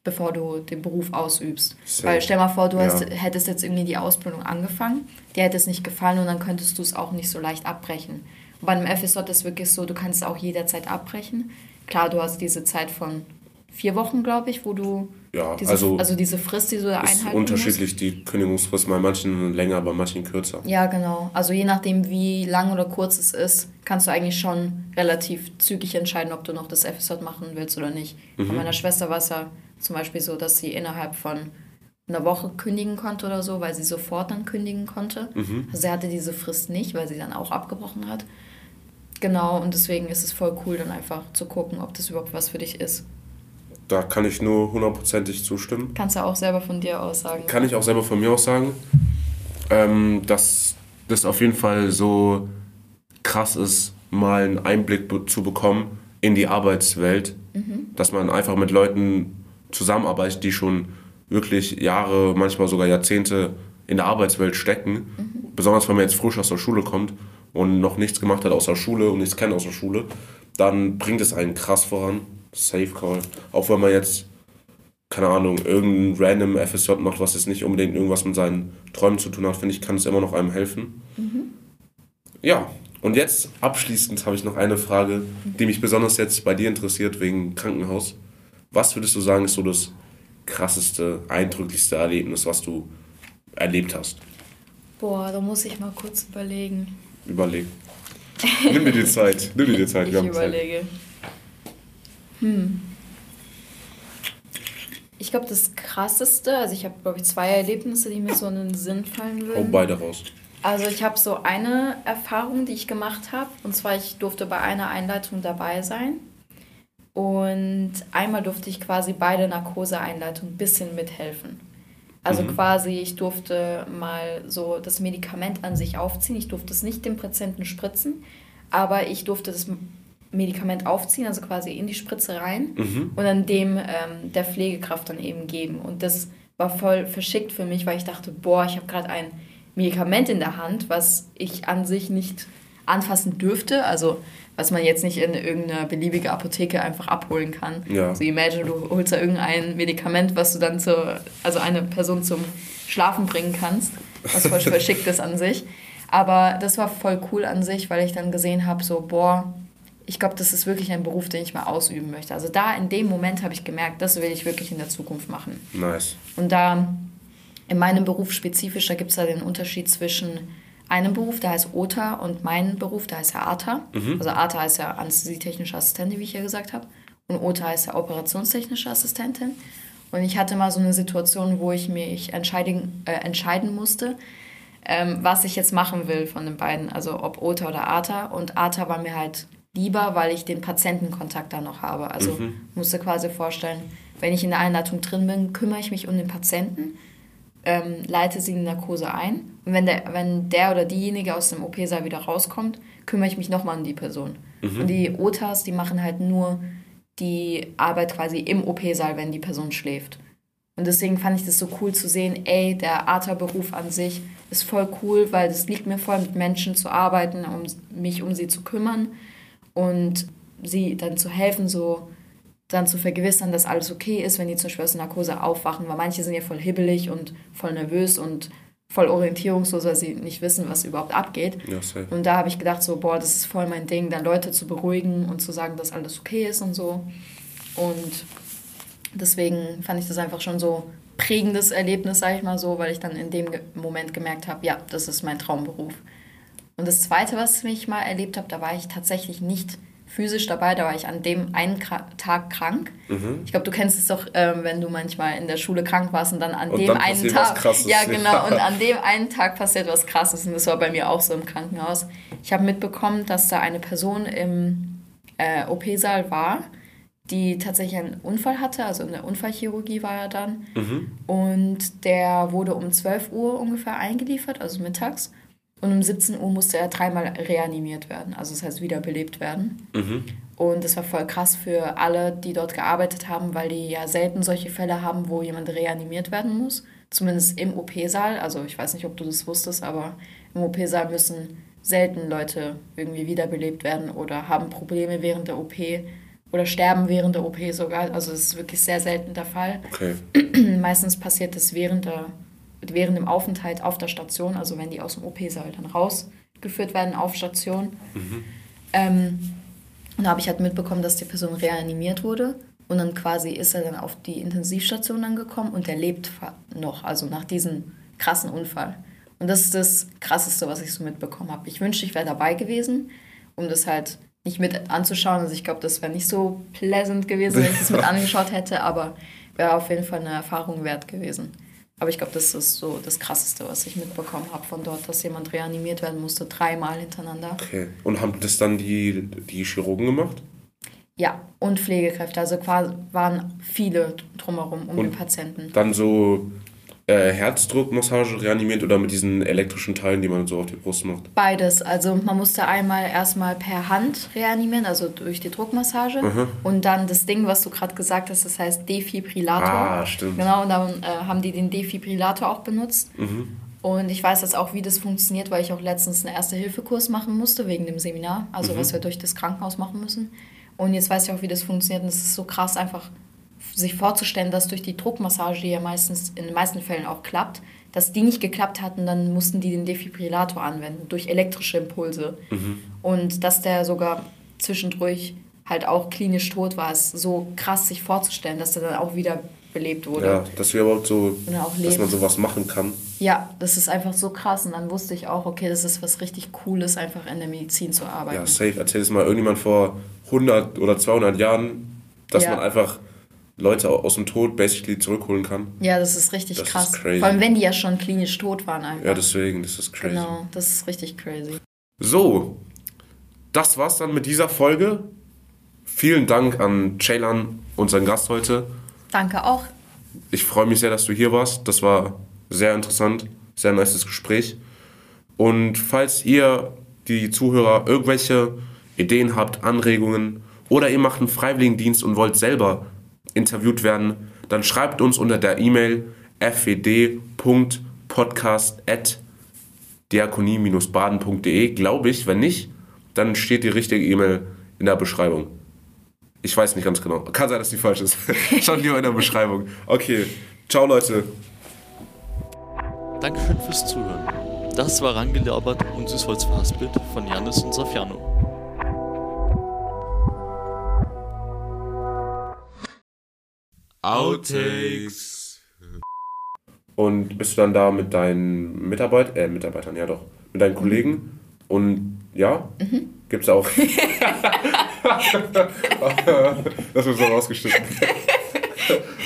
bevor du den Beruf ausübst. Safe. Weil stell mal vor, du hast, hättest jetzt irgendwie die Ausbildung angefangen, dir hätte es nicht gefallen und dann könntest du es auch nicht so leicht abbrechen. Und bei einem FSJ ist es wirklich so, du kannst es auch jederzeit abbrechen. Klar, du hast diese Zeit von vier Wochen, glaube ich, wo du ja, diese, also, also diese Frist, die du da einhalten ist unterschiedlich musst. die Kündigungsfrist, bei manchen länger, bei manchen kürzer. Ja, genau. Also je nachdem, wie lang oder kurz es ist, kannst du eigentlich schon relativ zügig entscheiden, ob du noch das FSJ machen willst oder nicht. Mhm. Bei meiner Schwester war es ja zum Beispiel so, dass sie innerhalb von einer Woche kündigen konnte oder so, weil sie sofort dann kündigen konnte. Mhm. Also sie hatte diese Frist nicht, weil sie dann auch abgebrochen hat. Genau, und deswegen ist es voll cool, dann einfach zu gucken, ob das überhaupt was für dich ist. Da kann ich nur hundertprozentig zustimmen. Kannst du auch selber von dir aus sagen. Kann ich auch selber von mir aus sagen. Ähm, dass das auf jeden Fall so krass ist, mal einen Einblick zu bekommen in die Arbeitswelt. Mhm. Dass man einfach mit Leuten zusammenarbeitet, die schon wirklich Jahre, manchmal sogar Jahrzehnte in der Arbeitswelt stecken. Mhm. Besonders wenn man jetzt frisch aus der Schule kommt und noch nichts gemacht hat außer Schule und nichts kennt außer Schule, dann bringt es einen krass voran. Safe Call. Auch wenn man jetzt, keine Ahnung, irgendein random FSJ macht, was jetzt nicht unbedingt irgendwas mit seinen Träumen zu tun hat, finde ich, kann es immer noch einem helfen. Mhm. Ja, und jetzt abschließend habe ich noch eine Frage, die mich besonders jetzt bei dir interessiert wegen Krankenhaus. Was würdest du sagen, ist so das krasseste, eindrücklichste Erlebnis, was du erlebt hast? Boah, da muss ich mal kurz überlegen. Überlegen. Nimm dir die Zeit. Nimm dir die Zeit. ich überlege. Zeit. Hm. Ich glaube, das Krasseste, also ich habe, glaube ich, zwei Erlebnisse, die mir so in den Sinn fallen würden. Hau beide raus. Also ich habe so eine Erfahrung, die ich gemacht habe. Und zwar, ich durfte bei einer Einleitung dabei sein. Und einmal durfte ich quasi bei der Narkoseeinleitung ein bisschen mithelfen. Also mhm. quasi, ich durfte mal so das Medikament an sich aufziehen. Ich durfte es nicht dem Patienten spritzen, aber ich durfte das Medikament aufziehen, also quasi in die Spritze rein mhm. und dann dem ähm, der Pflegekraft dann eben geben. Und das war voll verschickt für mich, weil ich dachte, boah, ich habe gerade ein Medikament in der Hand, was ich an sich nicht anfassen dürfte, also was man jetzt nicht in irgendeiner beliebigen Apotheke einfach abholen kann. Ja. Also imagine, du holst da irgendein Medikament, was du dann zur, also eine Person zum Schlafen bringen kannst, was voll verschickt ist an sich. Aber das war voll cool an sich, weil ich dann gesehen habe, so, boah, ich glaube, das ist wirklich ein Beruf, den ich mal ausüben möchte. Also da in dem Moment habe ich gemerkt, das will ich wirklich in der Zukunft machen. Nice. Und da in meinem Beruf spezifisch, da gibt es da den Unterschied zwischen einem Beruf, der heißt OTA, und meinem Beruf, der heißt ja ATA. Mhm. Also ATA heißt ja Anästhesietechnische Assistentin, wie ich ja gesagt habe. Und OTA heißt ja operationstechnische Assistentin. Und ich hatte mal so eine Situation, wo ich mich entscheiden, äh, entscheiden musste, ähm, was ich jetzt machen will von den beiden, also ob OTA oder ATA. Und ATA war mir halt lieber, weil ich den Patientenkontakt da noch habe. Also mhm. musste quasi vorstellen, wenn ich in der Einleitung drin bin, kümmere ich mich um den Patienten, ähm, leite sie in die Narkose ein. Und wenn der, wenn der oder diejenige aus dem OP-Saal wieder rauskommt, kümmere ich mich nochmal um die Person. Mhm. Und die OTAs, die machen halt nur die Arbeit quasi im OP-Saal, wenn die Person schläft. Und deswegen fand ich das so cool zu sehen, ey, der ATA-Beruf an sich ist voll cool, weil es liegt mir voll, mit Menschen zu arbeiten, um mich um sie zu kümmern und sie dann zu helfen, so dann zu vergewissern, dass alles okay ist, wenn die zum Beispiel aus der Narkose aufwachen, weil manche sind ja voll hibbelig und voll nervös und voll orientierungslos, weil sie nicht wissen, was überhaupt abgeht. Ja, und da habe ich gedacht, so, boah, das ist voll mein Ding, dann Leute zu beruhigen und zu sagen, dass alles okay ist und so. Und deswegen fand ich das einfach schon so prägendes Erlebnis, sage ich mal so, weil ich dann in dem Moment gemerkt habe, ja, das ist mein Traumberuf. Und das Zweite, was ich mal erlebt habe, da war ich tatsächlich nicht physisch dabei, da war ich an dem einen Tag krank. Mhm. Ich glaube, du kennst es doch, äh, wenn du manchmal in der Schule krank warst und dann an und dem dann einen Tag. Krasses, ja, genau, und an dem einen Tag passiert was krasses. Und das war bei mir auch so im Krankenhaus. Ich habe mitbekommen, dass da eine Person im äh, OP-Saal war, die tatsächlich einen Unfall hatte, also in der Unfallchirurgie war er dann. Mhm. Und der wurde um 12 Uhr ungefähr eingeliefert, also mittags. Und um 17 Uhr musste er dreimal reanimiert werden, also das heißt wiederbelebt werden. Mhm. Und das war voll krass für alle, die dort gearbeitet haben, weil die ja selten solche Fälle haben, wo jemand reanimiert werden muss. Zumindest im OP-Saal. Also ich weiß nicht, ob du das wusstest, aber im OP-Saal müssen selten Leute irgendwie wiederbelebt werden oder haben Probleme während der OP oder sterben während der OP sogar. Also das ist wirklich sehr selten der Fall. Okay. Meistens passiert das während der während dem Aufenthalt auf der Station, also wenn die aus dem OP-Saal dann rausgeführt werden auf Station. Mhm. Ähm, und da habe ich halt mitbekommen, dass die Person reanimiert wurde. Und dann quasi ist er dann auf die Intensivstation angekommen und er lebt noch, also nach diesem krassen Unfall. Und das ist das Krasseste, was ich so mitbekommen habe. Ich wünschte, ich wäre dabei gewesen, um das halt nicht mit anzuschauen. Also ich glaube, das wäre nicht so pleasant gewesen, wenn ich das mit angeschaut hätte, aber wäre auf jeden Fall eine Erfahrung wert gewesen. Aber ich glaube, das ist so das Krasseste, was ich mitbekommen habe von dort, dass jemand reanimiert werden musste, dreimal hintereinander. Okay. Und haben das dann die, die Chirurgen gemacht? Ja, und Pflegekräfte. Also quasi waren viele drumherum um und den Patienten. Dann so äh, Herzdruckmassage reanimiert oder mit diesen elektrischen Teilen, die man so auf die Brust macht? Beides. Also man musste einmal erstmal per Hand reanimieren, also durch die Druckmassage. Mhm. Und dann das Ding, was du gerade gesagt hast, das heißt Defibrillator. Ah, stimmt. Genau, und dann äh, haben die den Defibrillator auch benutzt. Mhm. Und ich weiß jetzt auch, wie das funktioniert, weil ich auch letztens einen Erste-Hilfe-Kurs machen musste, wegen dem Seminar, also mhm. was wir durch das Krankenhaus machen müssen. Und jetzt weiß ich auch, wie das funktioniert. Und es ist so krass, einfach sich vorzustellen, dass durch die Druckmassage, die ja meistens in den meisten Fällen auch klappt, dass die nicht geklappt hatten, dann mussten die den Defibrillator anwenden durch elektrische Impulse. Mhm. Und dass der sogar zwischendurch halt auch klinisch tot war, ist so krass sich vorzustellen, dass der dann auch wieder belebt wurde. Ja, dass wir überhaupt so, dass man sowas machen kann. Ja, das ist einfach so krass. Und dann wusste ich auch, okay, das ist was richtig Cooles, einfach in der Medizin zu arbeiten. Ja, safe. Erzähl es mal irgendjemand vor 100 oder 200 Jahren, dass ja. man einfach Leute aus dem Tod basically zurückholen kann. Ja, das ist richtig das krass. Ist. Vor allem, wenn die ja schon klinisch tot waren einfach. Ja, deswegen, das ist crazy. Genau, das ist richtig crazy. So, das war's dann mit dieser Folge. Vielen Dank an Ceylan, unseren Gast heute. Danke auch. Ich freue mich sehr, dass du hier warst. Das war sehr interessant, sehr nices Gespräch. Und falls ihr, die Zuhörer, irgendwelche Ideen habt, Anregungen oder ihr macht einen Freiwilligendienst und wollt selber interviewt werden, dann schreibt uns unter der E-Mail fwd.podcast.diakonie-baden.de, glaube ich. Wenn nicht, dann steht die richtige E-Mail in der Beschreibung. Ich weiß nicht ganz genau. Kann sein, dass die falsch ist. Schaut lieber in der Beschreibung. Okay, ciao Leute. Dankeschön fürs Zuhören. Das war Rangelabert und Süßholz verhaspelt von Janis und Safiano. Outtakes. Und bist du dann da mit deinen Mitarbeitern, äh, Mitarbeitern, ja doch, mit deinen Kollegen und ja, mhm. gibt's auch. das wird so rausgeschnitten.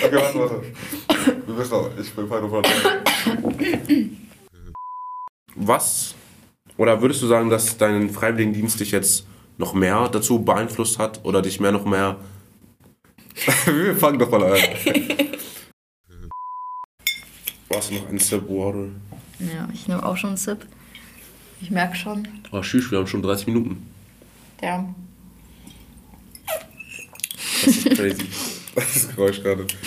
okay, warte, warte. Du bist noch, ich bin Final Fantasy. was, oder würdest du sagen, dass dein Freiwilligendienst dich jetzt noch mehr dazu beeinflusst hat oder dich mehr noch mehr. Wir fangen doch mal an. Brauchst du noch einen Sip Water? Ja, ich nehme auch schon einen Sip. Ich merke schon. Oh, tschüss, wir haben schon 30 Minuten. Ja. Das ist crazy. Das Geräusch gerade.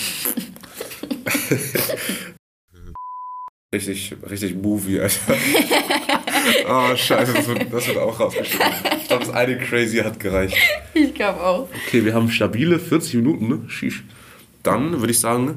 richtig, richtig Movie, Alter. Oh, scheiße, das wird, das wird auch rausgeschnitten. Ich glaube, das eine Crazy hat gereicht. Ich glaube auch. Okay, wir haben stabile 40 Minuten, ne? Sheesh. Dann würde ich sagen,